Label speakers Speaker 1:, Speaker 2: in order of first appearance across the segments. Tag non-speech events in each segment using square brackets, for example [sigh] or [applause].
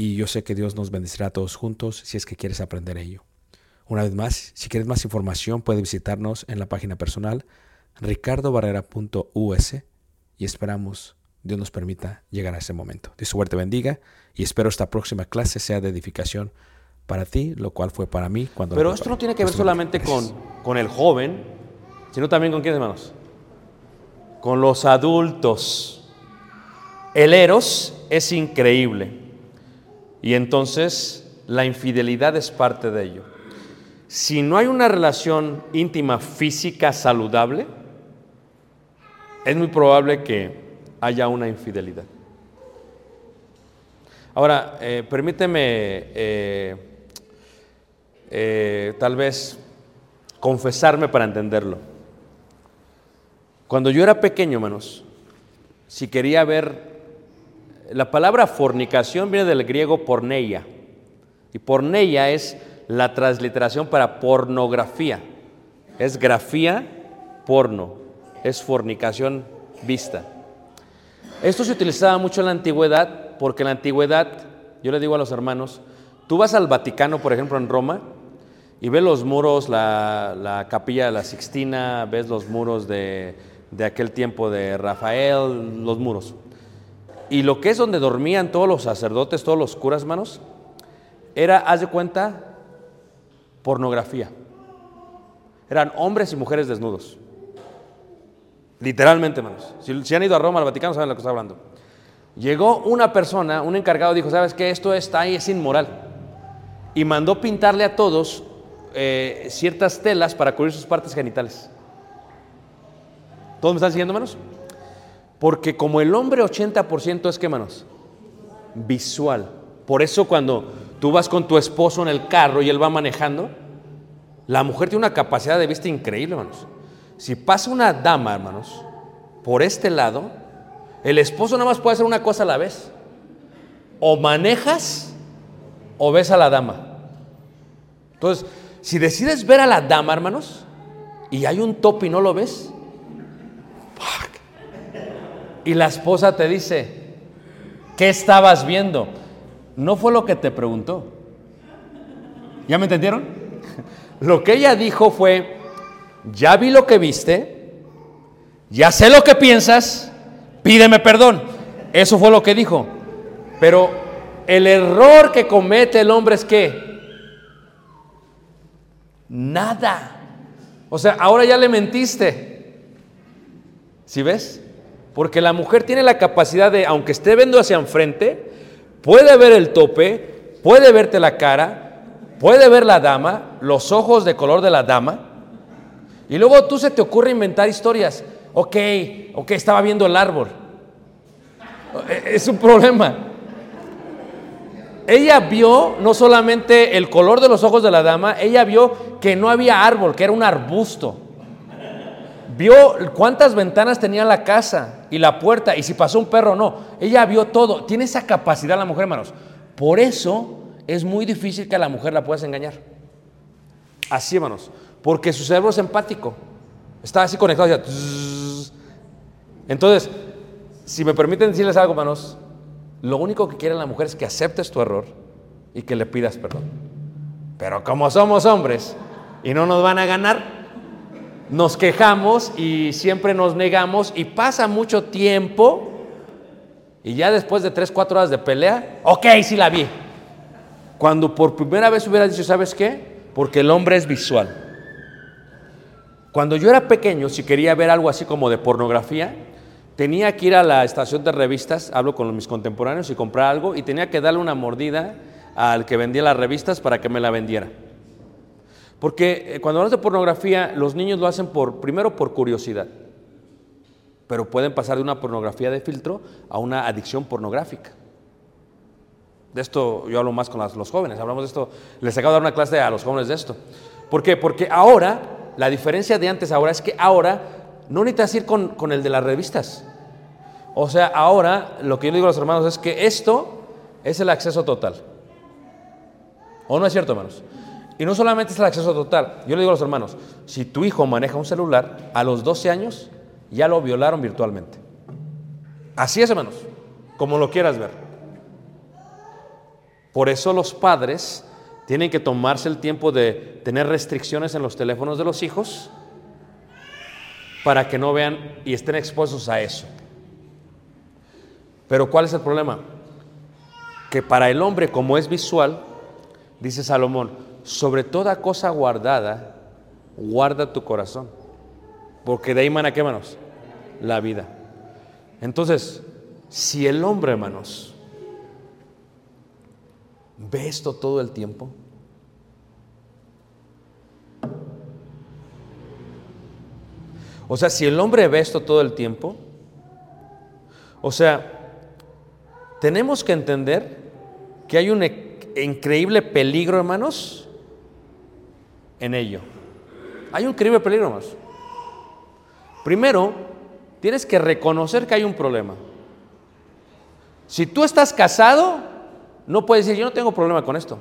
Speaker 1: y yo sé que Dios nos bendecirá a todos juntos si es que quieres aprender ello. Una vez más, si quieres más información, puedes visitarnos en la página personal ricardobarrera.us y esperamos Dios nos permita llegar a ese momento. Dios suerte bendiga y espero esta próxima clase sea de edificación para ti, lo cual fue para mí cuando...
Speaker 2: Pero esto no tiene que ver solamente con, con el joven, sino también con quiénes, hermanos. Con los adultos. El eros es increíble. Y entonces la infidelidad es parte de ello. Si no hay una relación íntima física saludable, es muy probable que haya una infidelidad. Ahora, eh, permíteme eh, eh, tal vez confesarme para entenderlo. Cuando yo era pequeño, hermanos, si quería ver, la palabra fornicación viene del griego porneia, y porneia es la transliteración para pornografía, es grafía, porno, es fornicación vista. Esto se utilizaba mucho en la antigüedad, porque en la antigüedad, yo le digo a los hermanos, tú vas al Vaticano, por ejemplo, en Roma, y ves los muros, la, la capilla de la Sixtina, ves los muros de, de aquel tiempo de Rafael, los muros.
Speaker 1: Y lo que es donde dormían todos los sacerdotes, todos los curas, hermanos, era, haz de cuenta, pornografía. Eran hombres y mujeres desnudos. Literalmente, hermanos. Si, han ido a Roma, al Vaticano, saben de lo que estoy hablando. Llegó una persona, un encargado, dijo, ¿sabes qué? Esto está ahí, es inmoral. Y mandó pintarle a todos eh, ciertas telas para cubrir sus partes genitales. ¿Todos me están siguiendo, hermanos? Porque como el hombre 80% es, ¿qué, hermanos? Visual. Por eso cuando tú vas con tu esposo en el carro y él va manejando, la mujer tiene una capacidad de vista increíble, hermanos. Si pasa una dama, hermanos, por este lado, el esposo nada más puede hacer una cosa a la vez. O manejas o ves a la dama. Entonces, si decides ver a la dama, hermanos, y hay un tope y no lo ves. Y la esposa te dice, ¿qué estabas viendo? No fue lo que te preguntó. ¿Ya me entendieron? [laughs] Lo que ella dijo fue, ya vi lo que viste, ya sé lo que piensas, pídeme perdón. Eso fue lo que dijo. Pero el error que comete el hombre es que nada. O sea, ahora ya le mentiste. ¿Sí ves? Porque la mujer tiene la capacidad de, aunque esté viendo hacia enfrente, puede ver el tope, puede verte la cara, puede ver la dama, los ojos de color de la dama, y luego tú se te ocurre inventar historias. Ok, ok, estaba viendo el árbol. E, Es un problema. Ella vio no solamente el color de los ojos de la dama, ella vio que no había árbol, que era un arbusto. Vio cuántas ventanas tenía la casa y la puerta y si pasó un perro o no. Ella vio todo. Tiene esa capacidad la mujer, hermanos. Por eso es muy difícil que a la mujer la puedas engañar. Así, hermanos. Porque su cerebro es empático. Está así conectado. Entonces, si me permiten decirles algo, hermanos, lo único que quiere la mujer es que aceptes tu error y que le pidas perdón. Pero como somos hombres y no nos van a ganar, nos quejamos y siempre nos negamos y pasa mucho tiempo y ya después de 3, 4 horas de pelea, ok, sí la vi. Cuando por primera vez hubiera dicho, ¿sabes qué? Porque el hombre es visual. Cuando yo era pequeño, si quería ver algo así como de pornografía, tenía que ir a la estación de revistas, hablo con mis contemporáneos y comprar algo y tenía que darle una mordida al que vendía las revistas para que me la vendiera. Porque eh, cuando hablamos de pornografía, los niños lo hacen por, primero por curiosidad, pero pueden pasar de una pornografía de filtro a una adicción pornográfica. De esto yo hablo más con los jóvenes, hablamos de esto, les acabo de dar una clase a los jóvenes de esto. ¿Por qué? Porque ahora, la diferencia de antes ahora es que ahora no necesitas ir con, con el de las revistas. O sea, ahora lo que yo digo a los hermanos es que esto es el acceso total. ¿O no es cierto, hermanos? Y no solamente es el acceso total. Yo le digo a los hermanos, si tu hijo maneja un celular, a los 12 años ya lo violaron virtualmente. Así es, hermanos, como lo quieras ver. Por eso los padres tienen que tomarse el tiempo de tener restricciones en los teléfonos de los hijos para que no vean y estén expuestos a eso. Pero ¿cuál es el problema? Que para el hombre, como es visual, dice Salomón, sobre toda cosa guardada, guarda tu corazón. Porque de ahí mana, ¿qué, hermanos? La vida. Entonces, si el hombre, hermanos, ve esto todo el tiempo, o sea, si el hombre ve esto todo el tiempo, o sea, tenemos que entender que hay un e- increíble peligro, hermanos, en ello. Hay un increíble peligro, hermanos. Primero, tienes que reconocer que hay un problema. Si tú estás casado, no puedes decir, yo no tengo problema con esto.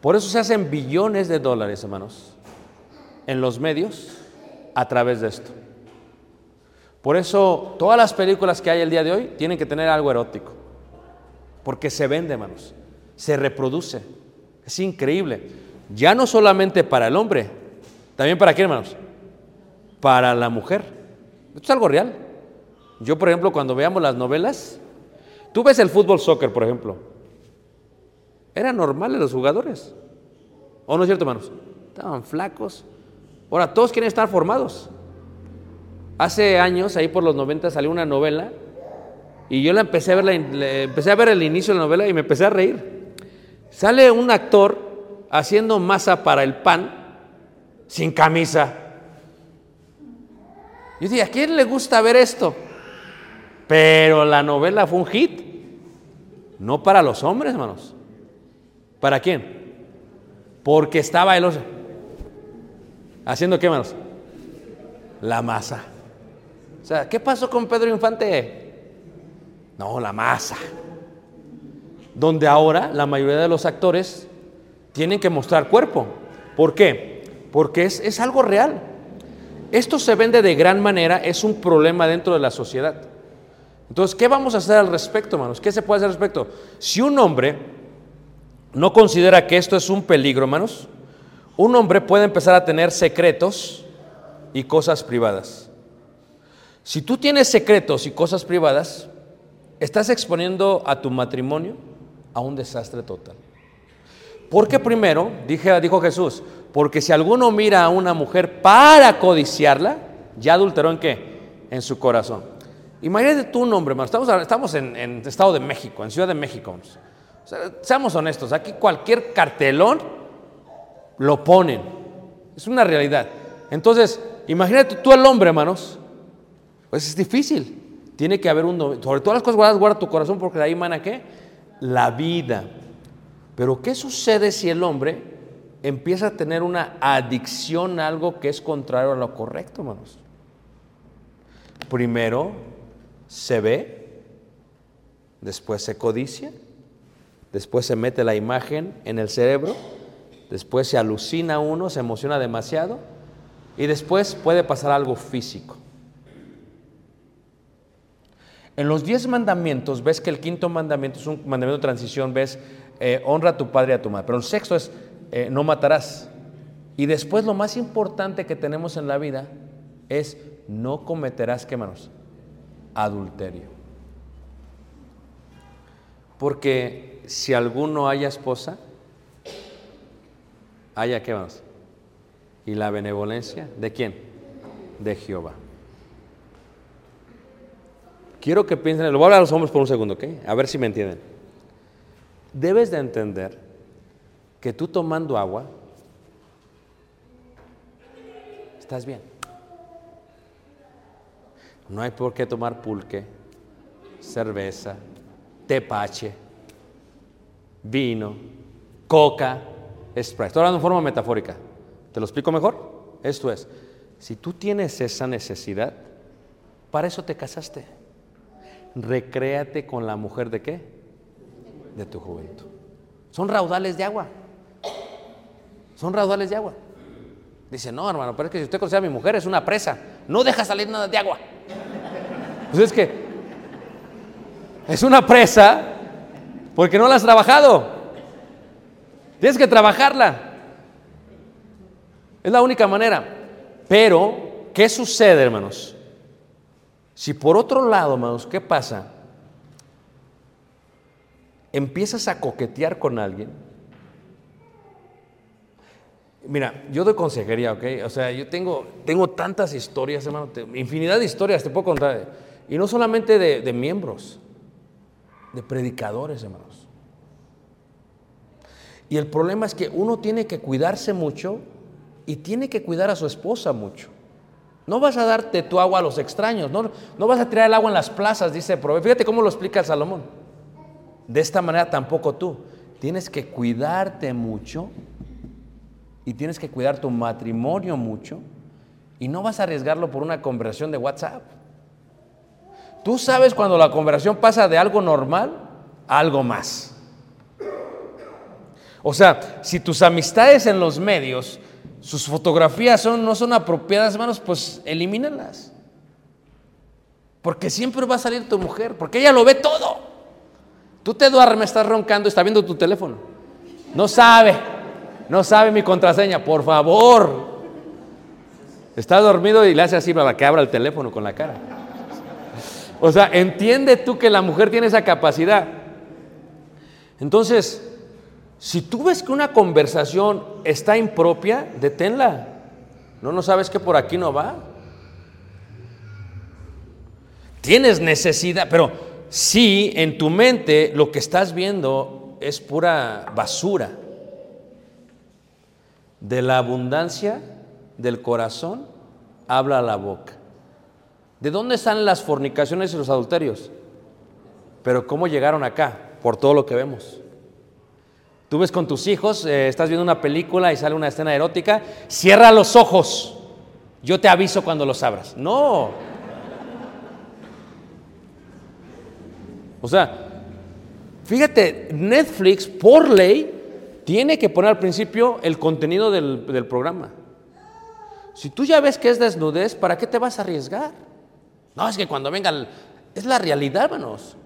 Speaker 1: Por eso se hacen billones de dólares, hermanos, en los medios a través de esto. Por eso todas las películas que hay el día de hoy tienen que tener algo erótico. Porque se vende, hermanos. Se reproduce. Es increíble. Ya no solamente para el hombre, también para quién, hermanos? Para la mujer. Esto es algo real. Yo, por ejemplo, cuando veamos las novelas, Tú ves el fútbol soccer, por ejemplo. Eran normales los jugadores. ¿O no es cierto, hermanos? Estaban flacos. Ahora, todos quieren estar formados. Hace años, ahí por los 90, salió una novela y yo la empecé a ver, la, empecé a ver el inicio de la novela y me empecé a reír. Sale un actor haciendo masa para el pan sin camisa. Yo dije, ¿a quién le gusta ver esto? Pero la novela fue un hit. No para los hombres, hermanos. ¿Para quién? Porque estaba el oso. ¿Haciendo qué, hermanos? La masa. O sea, ¿qué pasó con Pedro Infante? No, la masa. Donde ahora la mayoría de los actores tienen que mostrar cuerpo. ¿Por qué? Porque es, es algo real. Esto se vende de gran manera, es un problema dentro de la sociedad. Entonces, ¿qué vamos a hacer al respecto, hermanos? ¿Qué se puede hacer al respecto? Si un hombre no considera que esto es un peligro, hermanos, un hombre puede empezar a tener secretos y cosas privadas. Si tú tienes secretos y cosas privadas, estás exponiendo a tu matrimonio a un desastre total. Porque primero, dijo Jesús, porque si alguno mira a una mujer para codiciarla, ya adulteró en qué? En su corazón. Imagínate tú un hombre, hermano, estamos, estamos en, en Estado de México, en Ciudad de México. seamos honestos, aquí cualquier cartelón lo ponen. Es una realidad. Entonces, imagínate tú el hombre, hermanos, pues es difícil. Tiene que haber un, sobre todas las cosas guardadas, guarda tu corazón porque de ahí mana qué? La vida. Pero ¿qué sucede si el hombre empieza a tener una adicción a algo que es contrario a lo correcto, hermanos? Primero se ve, después se codicia, después se mete la imagen en el cerebro, después se alucina uno, se emociona demasiado y después puede pasar algo físico. En los diez mandamientos ves que el quinto mandamiento es un mandamiento de transición, ves eh, honra a tu padre y a tu madre, pero el sexto es eh, no matarás. Y después lo más importante que tenemos en la vida es no cometerás, ¿qué manos? Adulterio. Porque si alguno haya esposa, haya qué manos? ¿Y la benevolencia de quién? De Jehová. Quiero que piensen, lo voy a hablar a los hombres por un segundo, ¿ok? A ver si me entienden. Debes de entender que tú tomando agua, estás bien. No hay por qué tomar pulque, cerveza, tepache, vino, coca, Sprite. Estoy hablando en forma metafórica. ¿Te lo explico mejor? Esto es, si tú tienes esa necesidad, para eso te casaste. Recréate con la mujer de qué? De tu juventud. Son raudales de agua. Son raudales de agua. Dice, no, hermano, pero es que si usted conoce a mi mujer, es una presa. No deja salir nada de agua. Pues es que es una presa porque no la has trabajado. Tienes que trabajarla. Es la única manera. Pero, ¿qué sucede, hermanos? Si por otro lado, hermanos, ¿qué pasa? Empiezas a coquetear con alguien. Mira, yo doy consejería, ¿ok? O sea, yo tengo, tengo tantas historias, hermano, infinidad de historias te puedo contar. Y no solamente de, miembros, de predicadores, hermanos. Y el problema es que uno tiene que cuidarse mucho y tiene que cuidar a su esposa mucho. No vas a darte tu agua a los extraños, no, no vas a tirar el agua en las plazas, dice el. Fíjate cómo lo explica el Salomón. De esta manera tampoco tú. Tienes que cuidarte mucho y tienes que cuidar tu matrimonio mucho y no vas a arriesgarlo por una conversación de WhatsApp. Tú sabes cuando la conversación pasa de algo normal a algo más. O sea, si tus amistades en los medios, sus fotografías son, no son apropiadas, hermanos, pues elimínalas. Porque siempre va a salir tu mujer, porque ella lo ve todo. Tú te duermes, estás roncando, está viendo tu teléfono. No sabe, no sabe mi contraseña, por favor. Está dormido y le hace así para que abra el teléfono con la cara. O sea, entiende tú que la mujer tiene esa capacidad. Entonces, si tú ves que una conversación está impropia, deténla. ¿No no sabes que por aquí no va? Tienes necesidad, pero si en tu mente lo que estás viendo es pura basura. De la abundancia del corazón habla la boca. ¿De dónde están las fornicaciones y los adulterios? Pero ¿cómo llegaron acá? Por todo lo que vemos. Tú ves con tus hijos, eh, estás viendo una película y sale una escena erótica, cierra los ojos. Yo te aviso cuando los abras. No. O sea, fíjate, Netflix por ley tiene que poner al principio el contenido del, del programa. Si tú ya ves que es desnudez, ¿para qué te vas a arriesgar? No, es que cuando venga, es la realidad, hermanos.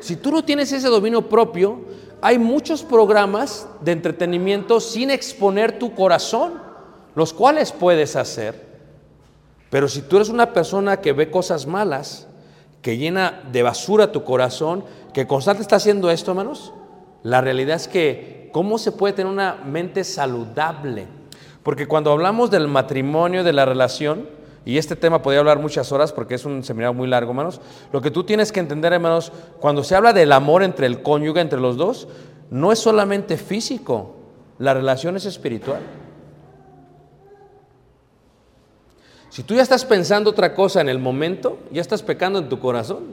Speaker 1: Si tú no tienes ese dominio propio, hay muchos programas de entretenimiento sin exponer tu corazón, los cuales puedes hacer. Pero si tú eres una persona que ve cosas malas, que llena de basura tu corazón, que constante está haciendo esto, hermanos, la realidad es que, ¿cómo se puede tener una mente saludable? Porque cuando hablamos del matrimonio, de la relación, y este tema podría hablar muchas horas porque es un seminario muy largo, hermanos, lo que tú tienes que entender, hermanos, cuando se habla del amor entre el cónyuge, entre los dos, no es solamente físico, la relación es espiritual. Si tú ya estás pensando otra cosa en el momento, ya estás pecando en tu corazón.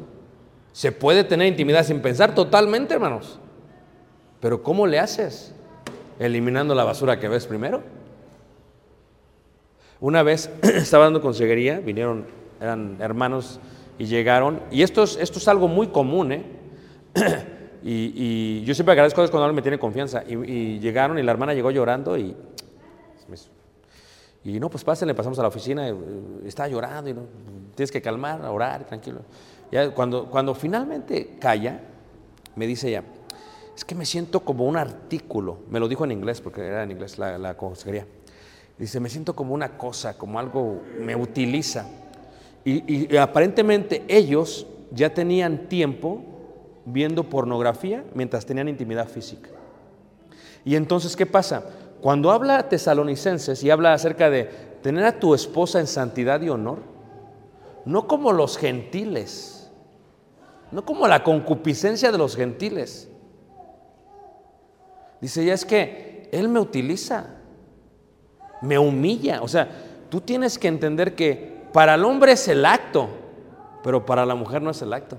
Speaker 1: Se puede tener intimidad sin pensar totalmente, hermanos. Pero ¿cómo le haces? Eliminando la basura que ves primero. Una vez [clears throat] estaba dando consejería, vinieron, eran hermanos y llegaron, y esto es, esto es algo muy común, ¿eh? [clears throat] Y, yo siempre agradezco a Dios cuando alguien me tiene confianza. Y, llegaron y la hermana llegó llorando y y no, pues pásenle, pasamos a la oficina, eh, estaba llorando y no, tienes que calmar, orar, tranquilo. Ya cuando, cuando finalmente calla, me dice ella, es que me siento como un artículo, me lo dijo en inglés, porque era en inglés la, la consejería. Dice, me siento como una cosa, como algo, me utiliza. Y, y aparentemente ellos ya tenían tiempo viendo pornografía mientras tenían intimidad física. Y entonces, ¿qué pasa? Cuando habla a tesalonicenses y habla acerca de tener a tu esposa en santidad y honor, no como los gentiles, no como la concupiscencia de los gentiles. Dice, ya es que Él me utiliza, me humilla. O sea, tú tienes que entender que para el hombre es el acto, pero para la mujer no es el acto.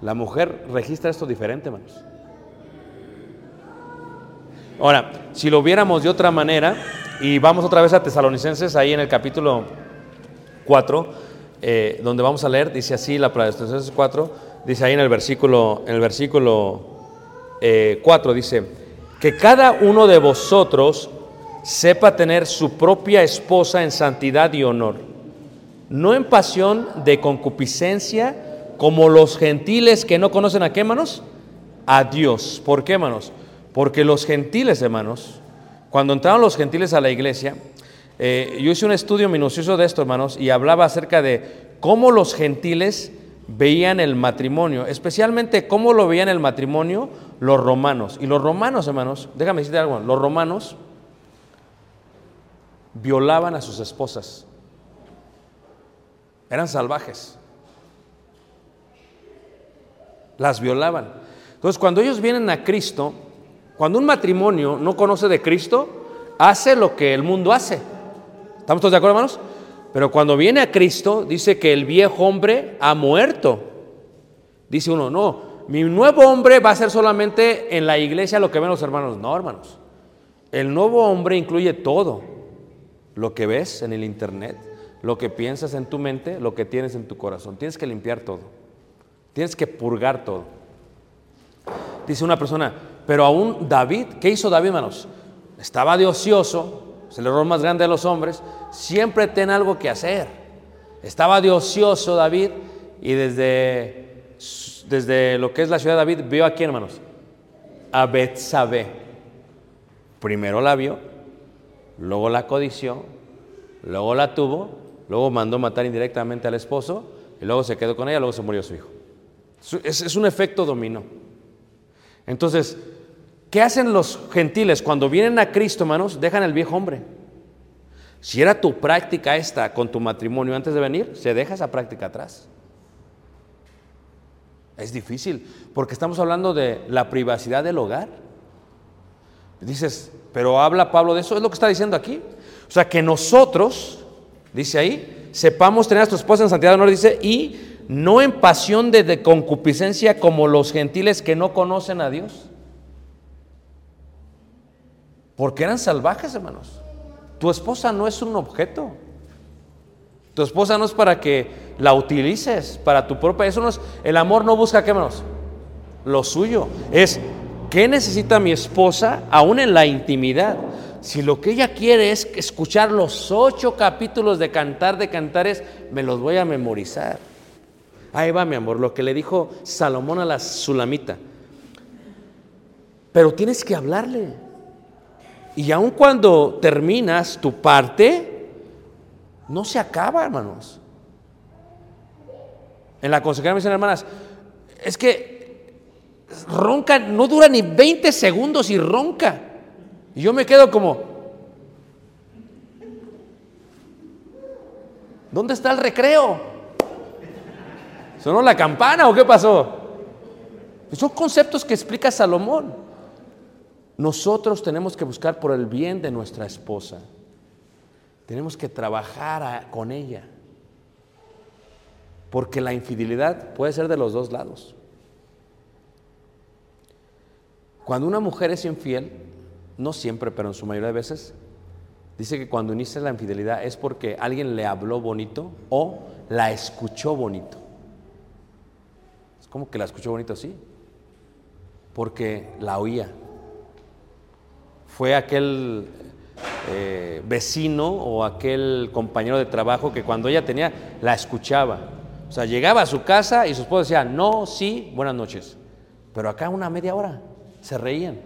Speaker 1: La mujer registra esto diferente, hermanos. Ahora, si lo viéramos de otra manera, y vamos otra vez a Tesalonicenses, ahí en el capítulo 4, eh, donde vamos a leer, dice así la palabra de Tesalonicenses 4, dice ahí en el versículo, en el versículo eh, 4, dice, que cada uno de vosotros sepa tener su propia esposa en santidad y honor, no en pasión de concupiscencia, como los gentiles que no conocen a qué, hermanos? A Dios. ¿Por qué, hermanos? Porque los gentiles, hermanos, cuando entraron los gentiles a la iglesia, eh, yo hice un estudio minucioso de esto, hermanos, y hablaba acerca de cómo los gentiles veían el matrimonio, especialmente cómo lo veían el matrimonio los romanos. Y los romanos, hermanos, déjame decirte algo, los romanos violaban a sus esposas. Eran salvajes. Las violaban. Entonces, cuando ellos vienen a Cristo, cuando un matrimonio no conoce de Cristo, hace lo que el mundo hace. ¿Estamos todos de acuerdo, hermanos? Pero cuando viene a Cristo, dice que el viejo hombre ha muerto. Dice uno, no, mi nuevo hombre va a ser solamente en la iglesia lo que ven los hermanos. No, hermanos. El nuevo hombre incluye todo. Lo que ves en el internet, lo que piensas en tu mente, lo que tienes en tu corazón. Tienes que limpiar todo. Tienes que purgar todo. Dice una persona, pero aún David, ¿qué hizo David, hermanos? Estaba de ocioso, es el error más grande de los hombres, siempre ten algo que hacer. Estaba de ocioso David y desde, desde lo que es la ciudad de David vio a quién, hermanos? A Betsabé. Primero la vio, luego la codició, luego la tuvo luego mandó matar indirectamente al esposo, y luego se quedó con ella, luego se murió su hijo. Es, es un efecto dominó. Entonces, ¿qué hacen los gentiles cuando vienen a Cristo, hermanos? Dejan el viejo hombre. Si era tu práctica esta con tu matrimonio antes de venir, se deja esa práctica atrás. Es difícil, porque estamos hablando de la privacidad del hogar. Dices, pero habla Pablo de eso, es lo que está diciendo aquí. O sea, que nosotros, dice ahí, sepamos tener a nuestra esposa en santidad de honor, dice, y no en pasión de concupiscencia como los gentiles que no conocen a Dios. Porque eran salvajes, hermanos. Tu esposa no es un objeto. Tu esposa no es para que la utilices para tu propia. Eso no es. El amor no busca qué menos. Lo suyo es qué necesita mi esposa aún en la intimidad. Si lo que ella quiere es escuchar los ocho capítulos de Cantar de Cantares, me los voy a memorizar. Ahí va, mi amor, lo que le dijo Salomón a la Sulamita. Pero tienes que hablarle. Y aun cuando terminas tu parte, no se acaba, hermanos. En la consejería me dicen, hermanas, es que ronca, no dura ni 20 segundos y ronca. Y yo me quedo como, ¿dónde está el recreo? ¿Sonó la campana o qué pasó? Son conceptos que explica Salomón. Nosotros tenemos que buscar por el bien de nuestra esposa. Tenemos que trabajar con ella. Porque la infidelidad puede ser de los dos lados. Cuando una mujer es infiel, no siempre, pero en su mayoría de veces, dice que cuando inicia la infidelidad es porque alguien le habló bonito o la escuchó bonito. Es como que la escuchó bonito así, porque la oía. Fue aquel eh, vecino o aquel compañero de trabajo que cuando ella tenía, la escuchaba. O sea, llegaba a su casa y su esposa decía, no, sí, buenas noches. Pero acá una media hora se reían.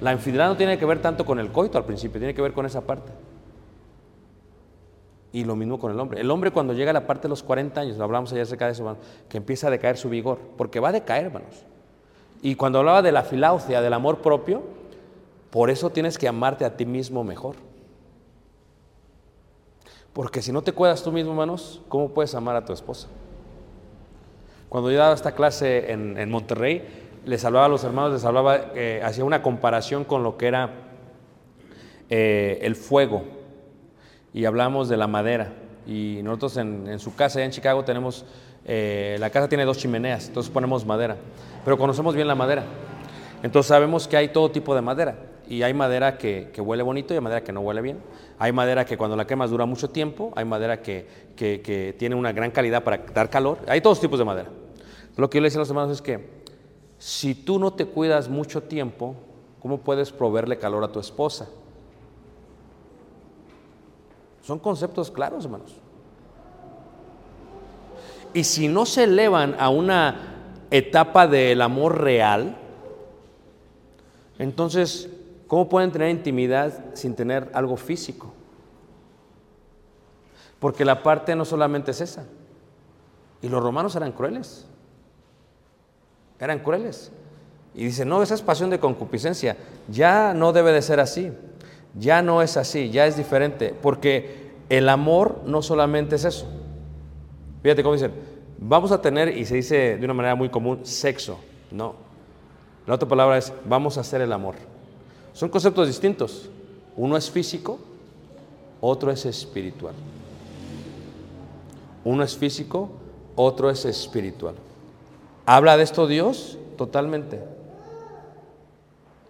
Speaker 1: La infidelidad no tiene que ver tanto con el coito al principio, tiene que ver con esa parte. Y lo mismo con el hombre. El hombre cuando llega a la parte de los 40 años, lo hablamos ayer acerca de eso, hermano, que empieza a decaer su vigor, porque va a decaer, hermanos. Y cuando hablaba de la filaucia, del amor propio, por eso tienes que amarte a ti mismo mejor. Porque si no te cuidas tú mismo, hermanos, ¿cómo puedes amar a tu esposa? Cuando yo daba esta clase en, en Monterrey, les hablaba a los hermanos, les hablaba, eh, hacía una comparación con lo que era eh, el fuego. Y hablamos de la madera. Y nosotros en, en su casa, allá en Chicago, tenemos, eh, la casa tiene dos chimeneas, entonces ponemos madera. Pero conocemos bien la madera. Entonces sabemos que hay todo tipo de madera. Y hay madera que, que huele bonito y hay madera que no huele bien. Hay madera que cuando la quemas dura mucho tiempo. Hay madera que, que- que tiene una gran calidad para dar calor. Hay todos tipos de madera. Lo que yo le decía a los hermanos es que si tú no te cuidas mucho tiempo, ¿cómo puedes proveerle calor a tu esposa? Son conceptos claros, hermanos. Y si no se elevan a una etapa del amor real, entonces, ¿cómo pueden tener intimidad sin tener algo físico? Porque la parte no solamente es esa. Y los romanos eran crueles. Eran crueles. Y dice, no, esa es pasión de concupiscencia. Ya no debe de ser así. Ya no es así, ya es diferente. Porque el amor no solamente es eso. Fíjate cómo dicen, vamos a tener, y se dice de una manera muy común, sexo. No. La otra palabra es, vamos a hacer el amor. Son conceptos distintos. Uno es físico, otro es espiritual. Uno es físico, otro es espiritual. ¿Habla de esto Dios? Totalmente.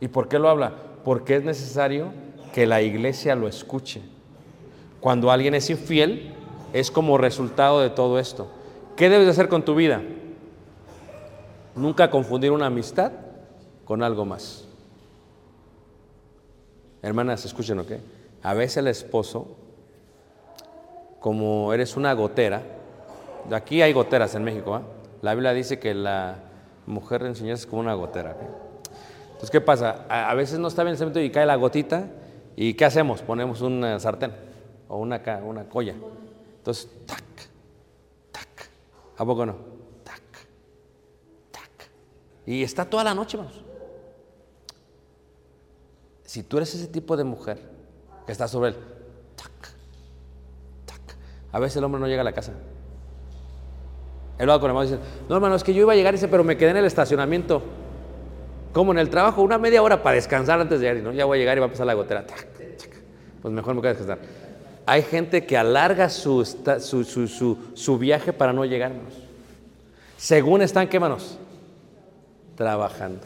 Speaker 1: ¿Y por qué lo habla? Porque es necesario que la iglesia lo escuche. Cuando alguien es infiel, es como resultado de todo esto. ¿Qué debes de hacer con tu vida? Nunca confundir una amistad con algo más. Hermanas, escuchen, ¿ok? A veces el esposo, como eres una gotera, aquí hay goteras en México, ¿ah? La Biblia dice que la mujer enseñar es como una gotera. ¿ok? Entonces, ¿qué pasa? A, veces no está bien el cemento y cae la gotita, ¿y qué hacemos? Ponemos un sartén o una, una colla. Entonces, tac, tac. ¿A poco no? Tac, tac. Y está toda la noche, vamos. Si tú eres ese tipo de mujer que está sobre él, tac, tac. A veces el hombre no llega a la casa. Él va con el hermano y dice, no hermano, es que yo iba a llegar, dice, pero me quedé en el estacionamiento. Como en el trabajo, una media hora para descansar antes de llegar. Y no, ya voy a llegar y va a pasar la gotera. Tac, tac. Pues mejor me a descansar. Hay gente que alarga su, su, su- su- viaje para no llegar, hermanos. Según están, ¿qué manos? Trabajando.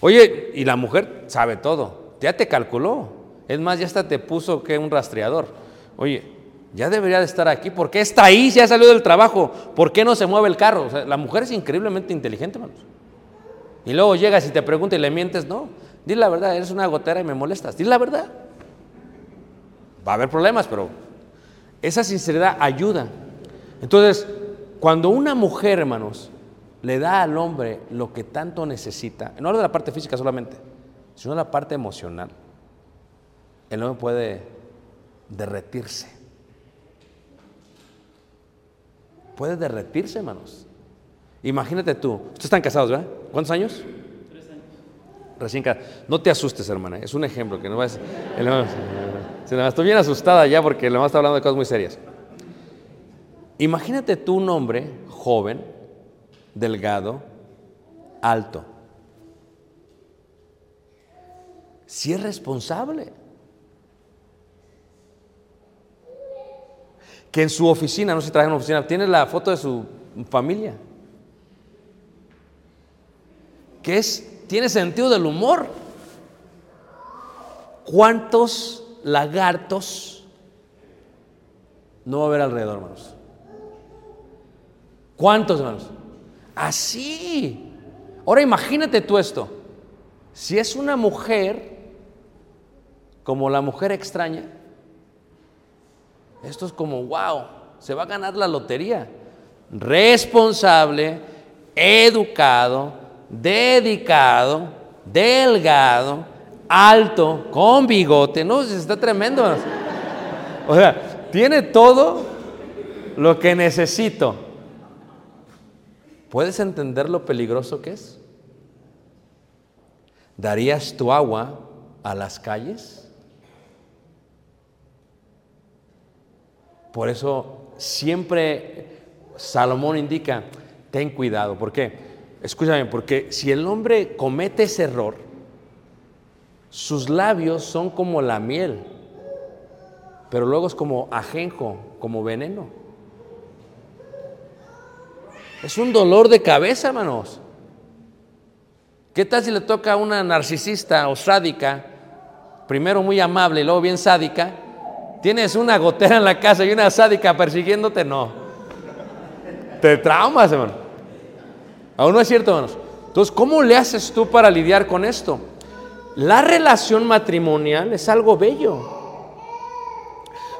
Speaker 1: Oye, y la mujer sabe todo. Ya te calculó. Es más, ya hasta te puso que un rastreador. Oye, ya debería de estar aquí. ¿Por qué está ahí? Si ya salió del trabajo. ¿Por qué no se mueve el carro? La mujer es increíblemente inteligente, hermanos. Y luego llegas y te pregunta y le mientes, no. Dile la verdad, eres una gotera y me molestas. Dile la verdad. Va a haber problemas, pero esa sinceridad ayuda. Entonces, cuando una mujer, hermanos, le da al hombre lo que tanto necesita, no hablo de la parte física solamente, sino de la parte emocional, el hombre puede derretirse. Puede derretirse, hermanos. Imagínate tú, ustedes están casados, ¿verdad? ¿Cuántos años? Recién casados. No te asustes, hermana, es un ejemplo que no vas. Estoy bien asustada ya porque el hermano está hablando de cosas muy serias. Imagínate tú un hombre joven, delgado, alto. Si es responsable. Que en su oficina, no se trabaja en una oficina, tiene la foto de su familia. Que es, tiene sentido del humor. ¿Cuántos lagartos no va a haber alrededor, hermanos? ¿Cuántos, hermanos? Así. Ahora imagínate tú esto. Si es una mujer, como la mujer extraña, esto es como, wow, se va a ganar la lotería. Responsable, educado, dedicado, delgado, alto, con bigote. No, está tremendo. O sea, tiene todo lo que necesito. ¿Puedes entender lo peligroso que es? ¿Darías tu agua a las calles? Por eso siempre Salomón indica, ten cuidado. ¿Por qué? Escúchame, porque si el hombre comete ese error, sus labios son como la miel, pero luego es como ajenjo, como veneno. Es un dolor de cabeza, hermanos. ¿Qué tal si le toca a una narcisista o sádica, primero muy amable y luego bien sádica? Tienes una gotera en la casa y una sádica persiguiéndote, no. Te traumas, hermano. ¿Aún no es cierto, hermanos? Entonces, ¿cómo le haces tú para lidiar con esto? La relación matrimonial es algo bello.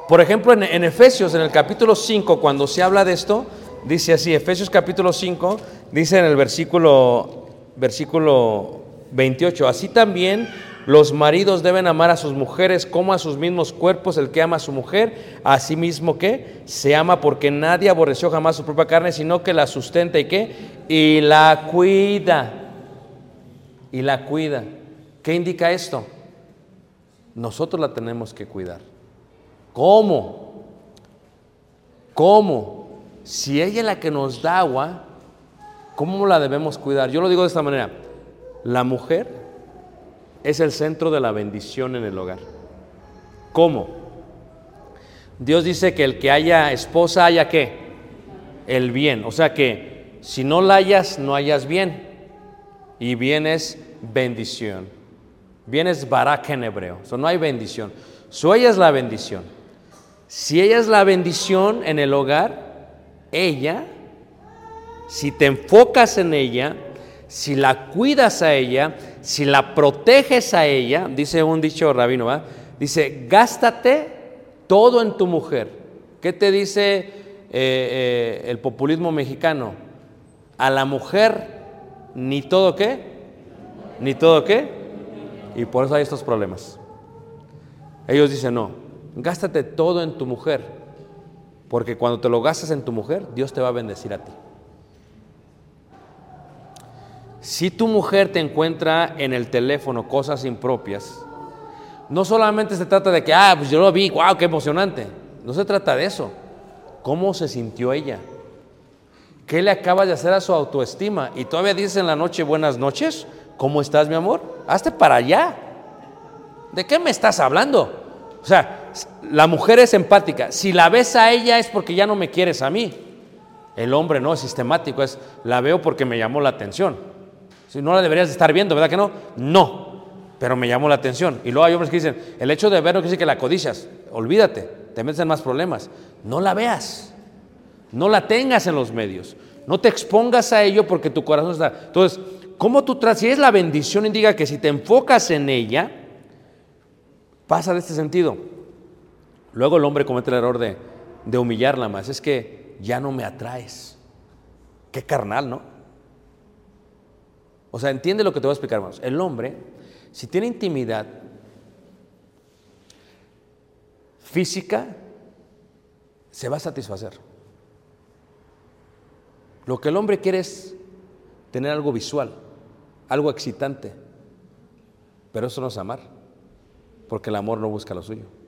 Speaker 1: Por ejemplo, en, en Efesios, en el capítulo 5, cuando se habla de esto, dice así, Efesios capítulo 5, dice en el versículo, versículo 28, así también los maridos deben amar a sus mujeres como a sus mismos cuerpos, el que ama a su mujer, a sí mismo que se ama porque nadie aborreció jamás su propia carne, sino que la sustenta y qué, y la cuida, y la cuida. ¿Qué indica esto? Nosotros la tenemos que cuidar. ¿Cómo? ¿Cómo? Si ella es la que nos da agua, ¿cómo la debemos cuidar? Yo lo digo de esta manera. La mujer es el centro de la bendición en el hogar. ¿Cómo? Dios dice que el que haya esposa haya qué? El bien. O sea que si no la hayas, no hayas bien. Y bien es bendición. Bien es barak en hebreo. O sea, no hay bendición. So, ella es la bendición. Si ella es la bendición en el hogar, ella, si te enfocas en ella, si la cuidas a ella, si la proteges a ella, dice un dicho rabino, ¿va? dice, gástate todo en tu mujer. ¿Qué te dice eh, eh, el populismo mexicano? A la mujer, ni todo qué, ni todo qué, y por eso hay estos problemas. Ellos dicen, no, Gástate todo en tu mujer, porque cuando te lo gastas en tu mujer, Dios te va a bendecir a ti. Si tu mujer te encuentra en el teléfono cosas impropias, no solamente se trata de que, ah, pues yo lo vi, wow, qué emocionante. No se trata de eso. ¿Cómo se sintió ella? ¿Qué le acaba de hacer a su autoestima? Y todavía dices en la noche, buenas noches, ¿cómo estás, mi amor? Hazte para allá. ¿De qué me estás hablando? O sea, la mujer es empática. Si la ves a ella es porque ya no me quieres a mí. El hombre no es sistemático, es la veo porque me llamó la atención. Si no la deberías de estar viendo, ¿verdad que no? No, pero me llamó la atención. Y luego hay hombres que dicen, el hecho de ver no quiere decir que la codicias. Olvídate, te metes en más problemas. No la veas, no la tengas en los medios. No te expongas a ello porque tu corazón está... Entonces, ¿cómo tú tratas? Si es la bendición, indica que si te enfocas en ella, pasa de este sentido. Luego el hombre comete el error de, humillarla más. Es que ya no me atraes. Qué carnal, ¿no? O sea, entiende lo que te voy a explicar, hermanos. El hombre, si tiene intimidad física, se va a satisfacer. Lo que el hombre quiere es tener algo visual, algo excitante. Pero eso no es amar, porque el amor no busca lo suyo.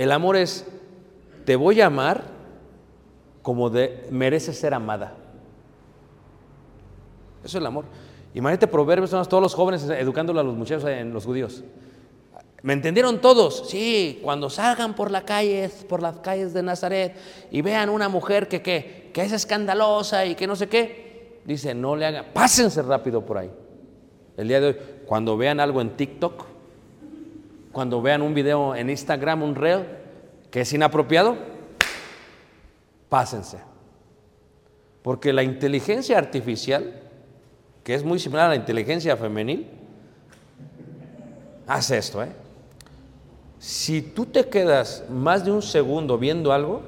Speaker 1: El amor es, te voy a amar como de, mereces ser amada. Eso es el amor. Imagínate proverbios, todos los jóvenes educándolo a los muchachos en los judíos. ¿Me entendieron todos? Sí, cuando salgan por la calle, por las calles de Nazaret y vean una mujer que, que, que es escandalosa y que no sé qué, dice, no le hagan, pásense rápido por ahí. El día de hoy, cuando vean algo en TikTok, cuando vean un video en Instagram, un reel, que es inapropiado, pásense. Porque la inteligencia artificial, que es muy similar a la inteligencia femenil, hace esto, ¿eh? Si tú te quedas más de un segundo viendo algo,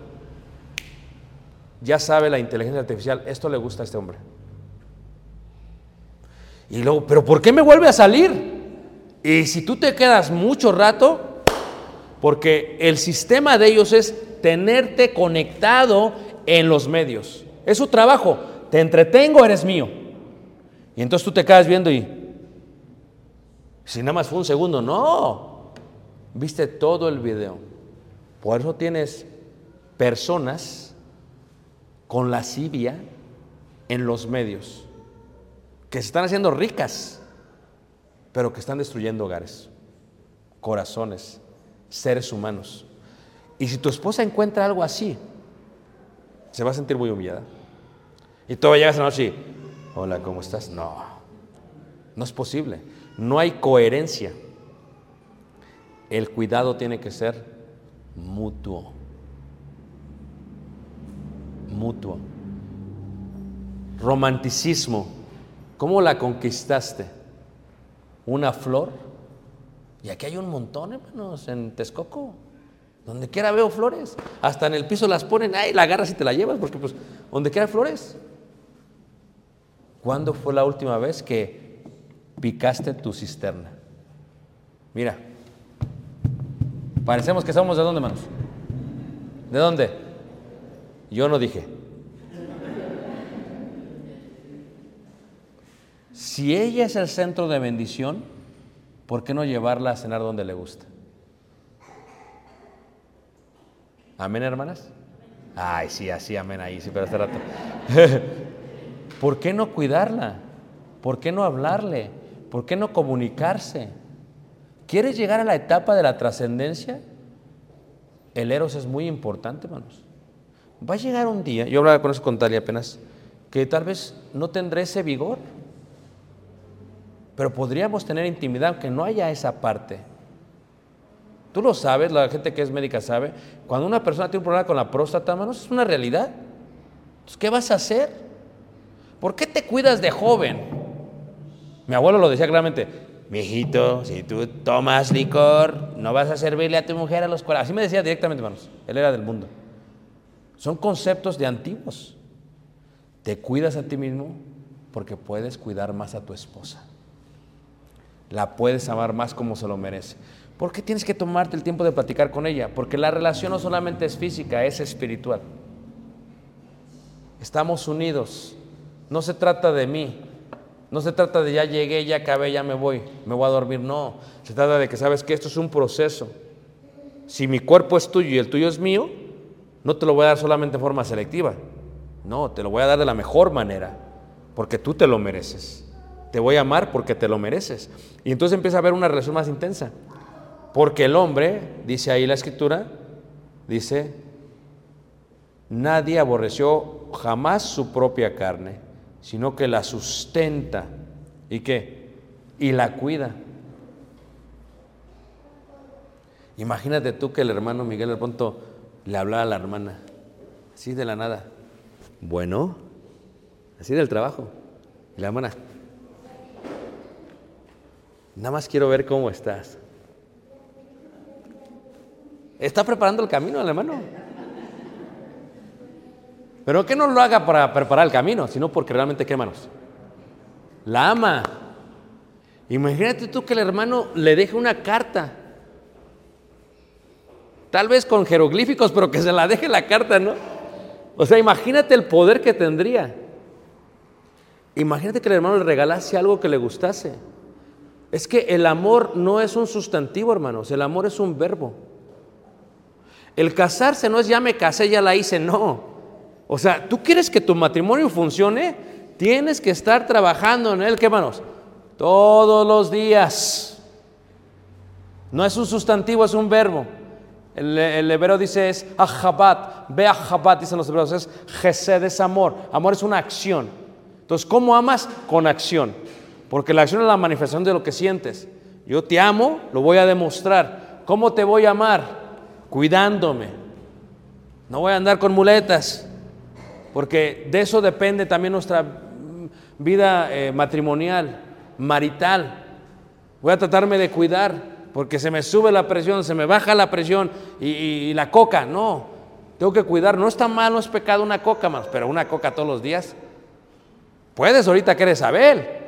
Speaker 1: ya sabe la inteligencia artificial, esto le gusta a este hombre. Y luego, pero ¿por qué me vuelve a salir? Y si tú te quedas mucho rato, porque el sistema de ellos es tenerte conectado en los medios. Es su trabajo. Te entretengo, eres mío. Y entonces tú te quedas viendo y, si nada más fue un segundo, no. Viste todo el video. Por eso tienes personas con lascivia en los medios que se están haciendo ricas, pero que están destruyendo hogares, corazones, seres humanos. Y si tu esposa encuentra algo así, se va a sentir muy humillada. Y tú llegas a la noche y, hola, ¿cómo estás? No, no es posible. No hay coherencia. El cuidado tiene que ser mutuo. Mutuo. Romanticismo. ¿Cómo la conquistaste? ¿Una flor? Y aquí hay un montón, hermanos, en Texcoco. Donde quiera veo flores. Hasta en el piso las ponen, ahí la agarras y te la llevas, porque pues donde quiera flores. ¿Cuándo fue la última vez que picaste tu cisterna? Mira, parecemos que somos de dónde, hermanos? ¿De dónde? Yo no dije. Si ella es el centro de bendición, ¿por qué no llevarla a cenar donde le gusta? Amén, hermanas. Ay, sí, así, amén, ahí, sí, pero hace rato. [laughs] ¿Por qué no cuidarla? ¿Por qué no hablarle? ¿Por qué no comunicarse? ¿Quieres llegar a la etapa de la trascendencia? El eros es muy importante, hermanos. Va a llegar un día, yo hablaba con eso con Talia apenas, que tal vez no tendré ese vigor, pero podríamos tener intimidad aunque no haya esa parte. Tú lo sabes, la gente que es médica sabe, cuando una persona tiene un problema con la próstata, hermanos, es una realidad. Entonces, ¿qué vas a hacer? ¿Por qué te cuidas de joven? Mi abuelo lo decía claramente, mi hijito, si tú tomas licor, no vas a servirle a tu mujer a los cuales. Así me decía directamente, hermanos. Él era del mundo. Son conceptos de antiguos. Te cuidas a ti mismo porque puedes cuidar más a tu esposa. La puedes amar más como se lo merece. ¿Por qué tienes que tomarte el tiempo de platicar con ella? Porque la relación no solamente es física, es espiritual. Estamos unidos. No se trata de mí. No se trata de ya llegué, ya acabé, ya me voy, me voy a dormir. No. Se trata de que sabes que esto es un proceso. Si mi cuerpo es tuyo y el tuyo es mío, no te lo voy a dar solamente en forma selectiva. No, te lo voy a dar de la mejor manera, porque tú te lo mereces. Te voy a amar porque te lo mereces. Y entonces empieza a haber una relación más intensa. Porque el hombre, dice ahí la escritura, dice, nadie aborreció jamás su propia carne, sino que la sustenta. ¿Y qué? Y la cuida. Imagínate tú que el hermano Miguel de pronto le hablaba a la hermana, así de la nada. Bueno, así del trabajo. Y la hermana, nada más quiero ver cómo estás. Está preparando el camino hermano. Pero que no lo haga para preparar el camino, sino porque realmente, ¿qué hermanos? La ama. Imagínate tú que el hermano le deje una carta. Tal vez con jeroglíficos, pero que se la deje la carta, ¿no? O sea, imagínate el poder que tendría. Imagínate que el hermano le regalase algo que le gustase. Es que el amor no es un sustantivo, hermanos, el amor es un verbo. El casarse no es ya me casé, ya la hice, no. O sea, tú quieres que tu matrimonio funcione, tienes que estar trabajando en él, ¿qué hermanos? Todos los días. No es un sustantivo, es un verbo. El, el hebreo dice es ahabat, ve ahabat, dicen los hebreos, es gesed, es amor. Amor es una acción. Entonces, ¿cómo amas? Con acción. Porque la acción es la manifestación de lo que sientes. Yo te amo, lo voy a demostrar. ¿Cómo te voy a amar? Cuidándome. No voy a andar con muletas. Porque de eso depende también nuestra vida eh, matrimonial, marital. Voy a tratarme de cuidar, porque se me sube la presión, se me baja la presión y la coca, no. Tengo que cuidar. No está mal, no es pecado una coca más, pero una coca todos los días. Puedes ahorita que eres Abel,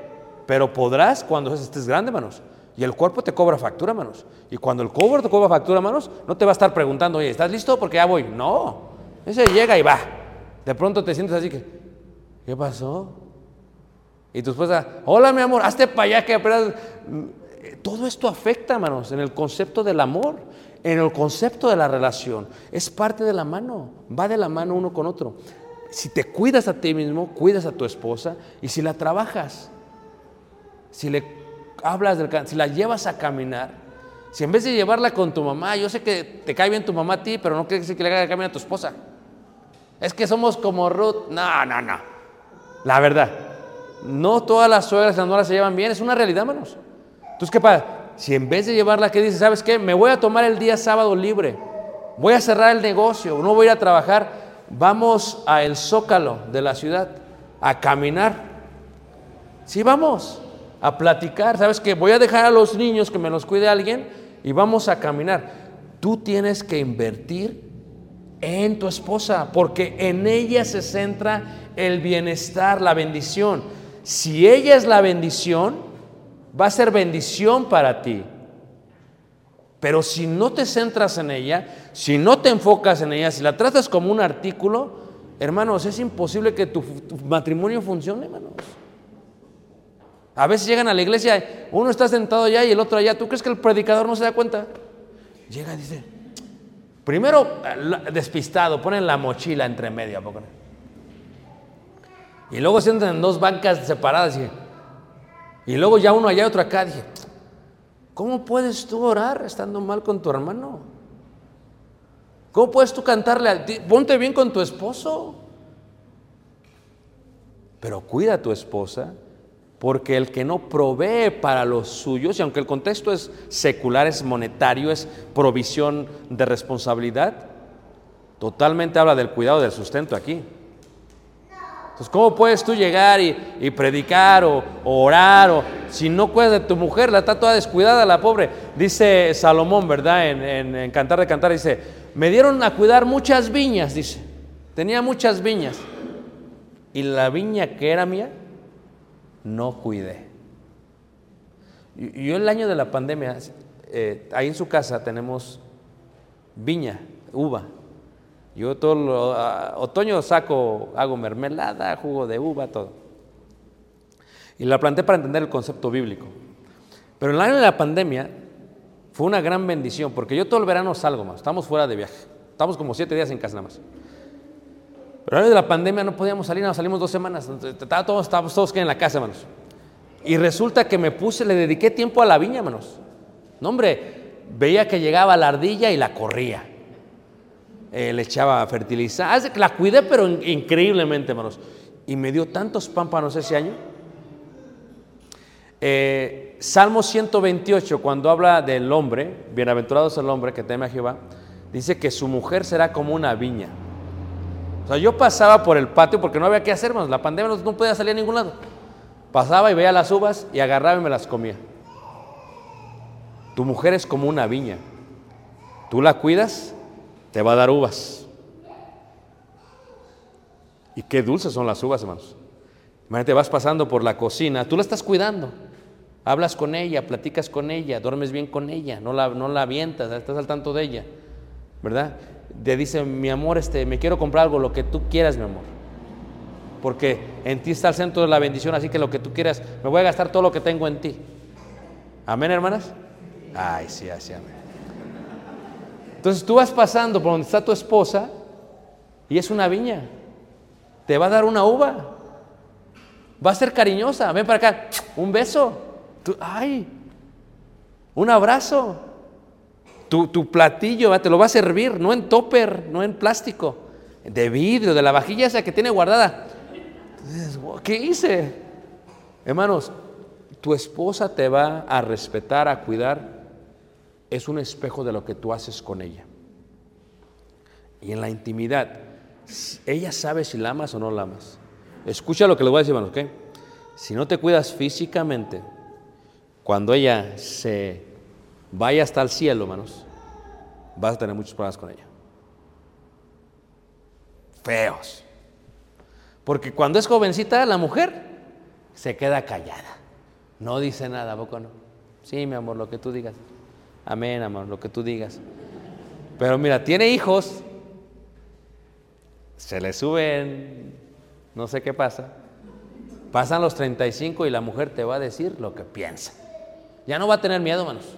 Speaker 1: pero podrás cuando estés grande, manos. Y el cuerpo te cobra factura, manos. Y cuando el cuerpo te cobra factura, manos, no te va a estar preguntando, oye, ¿estás listo? Porque ya voy. No. Ese llega y va. De pronto te sientes así que, ¿qué pasó? Y tu esposa, hola mi amor, hazte para allá que. Todo esto afecta, manos, en el concepto del amor, en el concepto de la relación. Es parte de la mano, va de la mano uno con otro. Si te cuidas a ti mismo, cuidas a tu esposa y si la trabajas, si le hablas del si la llevas a caminar, si en vez de llevarla con tu mamá, yo sé que te cae bien tu mamá a ti, pero no quiere decir que le haga caminar a tu esposa. Es que somos como Ruth. No, no, no. La verdad. No todas las suegras y las nueras se llevan bien. Es una realidad, manos. Entonces, ¿qué pasa? Si en vez de llevarla, ¿qué dices? ¿Sabes qué? Me voy a tomar el día sábado libre. Voy a cerrar el negocio. No voy a ir a trabajar. Vamos a el zócalo de la ciudad a caminar. Sí, vamos a platicar. ¿Sabes qué? Voy a dejar a los niños que me los cuide alguien y vamos a caminar. Tú tienes que invertir en tu esposa, porque en ella se centra el bienestar, la bendición. Si ella es la bendición, va a ser bendición para ti. Pero si no te centras en ella, si no te enfocas en ella, si la tratas como un artículo, hermanos, es imposible que tu, tu matrimonio funcione, hermanos. A veces llegan a la iglesia, uno está sentado allá y el otro allá. ¿Tú crees que el predicador no se da cuenta? Llega y dice, Primero, despistado, ponen la mochila entre medio. ¿a poco? Y luego se entran en dos bancas separadas. Y, y luego ya uno allá y otro acá. Dije, ¿cómo puedes tú orar estando mal con tu hermano? ¿Cómo puedes tú cantarle? al ti- Ponte bien con tu esposo. Pero cuida a tu esposa, porque el que no provee para los suyos, y aunque el contexto es secular, es monetario, es provisión de responsabilidad, totalmente habla del cuidado del sustento aquí. Entonces, ¿cómo puedes tú llegar y, predicar o, orar o si no cuidas de tu mujer, la está toda descuidada la pobre? Dice Salomón, ¿verdad? En Cantar de Cantar dice, me dieron a cuidar muchas viñas, dice, tenía muchas viñas y la viña que era mía, no cuidé. Yo el año de la pandemia, eh, ahí en su casa tenemos viña, uva. Yo todo lo- a- otoño saco, hago mermelada, jugo de uva, todo. Y la planté para entender el concepto bíblico. Pero el año de la pandemia fue una gran bendición, porque yo todo el verano salgo más, estamos fuera de viaje, estamos como siete días en casa nada más. Pero año de la pandemia no podíamos salir, nada, salimos dos semanas, estaba todos, estábamos todos que en la casa, hermanos. Y resulta que me puse, le dediqué tiempo a la viña, hermanos. No, hombre, veía que llegaba la ardilla y la corría. Eh, le echaba fertilizante, la cuidé, pero in- increíblemente, hermanos. Y me dio tantos pámpanos ese año. Eh, Salmo 128, cuando habla del hombre, bienaventurado es el hombre que teme a Jehová, dice que su mujer será como una viña. O sea, yo pasaba por el patio porque no había qué hacer, hermanos. La pandemia no, podía salir a ningún lado. Pasaba y veía las uvas y agarraba y me las comía. Tu mujer es como una viña. Tú la cuidas, te va a dar uvas. Y qué dulces son las uvas, hermanos. Imagínate, vas pasando por la cocina, tú la estás cuidando. Hablas con ella, platicas con ella, duermes bien con ella, no la, no la avientas, estás al tanto de ella. ¿Verdad? Te dice, mi amor, este, me quiero comprar algo, lo que tú quieras, mi amor. Porque en ti está el centro de la bendición, así que lo que tú quieras, me voy a gastar todo lo que tengo en ti. Amén, hermanas. Ay, sí, así, amén. Entonces tú vas pasando por donde está tu esposa y es una viña. Te va a dar una uva. Va a ser cariñosa. Ven para acá. Un beso. Tú- ay. Un abrazo. Tu, platillo te lo va a servir, no en topper, no en plástico, de vidrio, de la vajilla que tiene guardada. ¿Qué hice? Hermanos, tu esposa te va a respetar, a cuidar. Es un espejo de lo que tú haces con ella. Y en la intimidad, ella sabe si la amas o no la amas. Escucha lo que le voy a decir, hermanos, ¿ok? Si no te cuidas físicamente, cuando ella se vaya hasta el cielo, hermanos, vas a tener muchos problemas con ella. Feos. Porque cuando es jovencita, la mujer se queda callada. No dice nada, ¿a poco no? Sí, mi amor, lo que tú digas. Amén, amor, lo que tú digas. Pero mira, tiene hijos, se le suben, no sé qué pasa. Pasan los 35 y la mujer te va a decir lo que piensa. Ya no va a tener miedo, hermanos.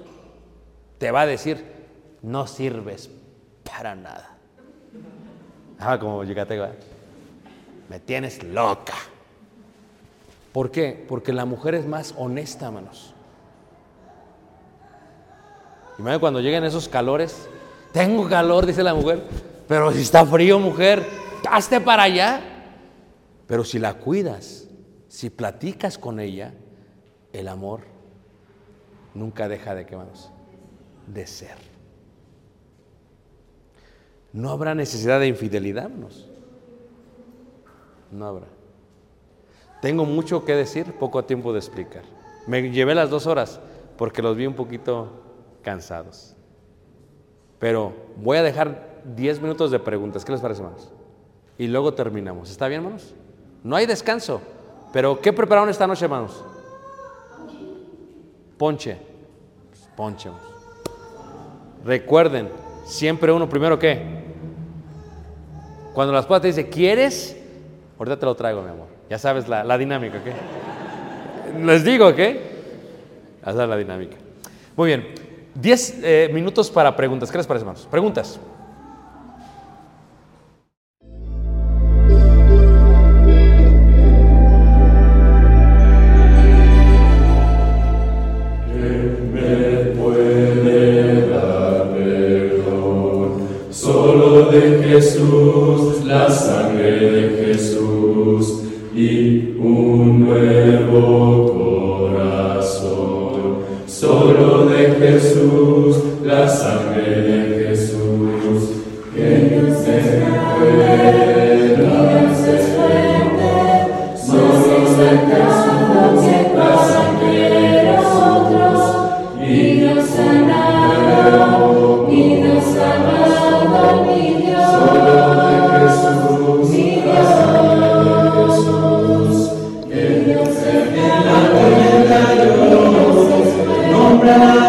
Speaker 1: Te va a decir, no sirves para nada. Ah, como Yucateco, ¿eh? me tienes loca. ¿Por qué? Porque la mujer es más honesta, hermanos. Imagínate cuando lleguen esos calores. Tengo calor, dice la mujer. Pero si está frío, mujer, hazte para allá. Pero si la cuidas, si platicas con ella, el amor nunca deja de que vamos, de ser. No habrá necesidad de infidelidad, hermanos. No habrá. Tengo mucho que decir, poco tiempo de explicar. Me llevé las dos horas porque los vi un poquito cansados. Pero voy a dejar 10 minutos de preguntas. ¿Qué les parece, hermanos? Y luego terminamos. ¿Está bien, hermanos? No hay descanso. Pero ¿qué prepararon esta noche, hermanos? Ponche. Ponche. Recuerden, siempre uno primero qué. Cuando la esposa te dice, ¿quieres? Ahorita te lo traigo, mi amor. Ya sabes la, la dinámica, ¿ok? Les digo, ¿ok? Esa es la dinámica. Muy bien. 10 eh, minutos para preguntas. ¿Qué les parece, hermanos? Preguntas.
Speaker 3: Amen.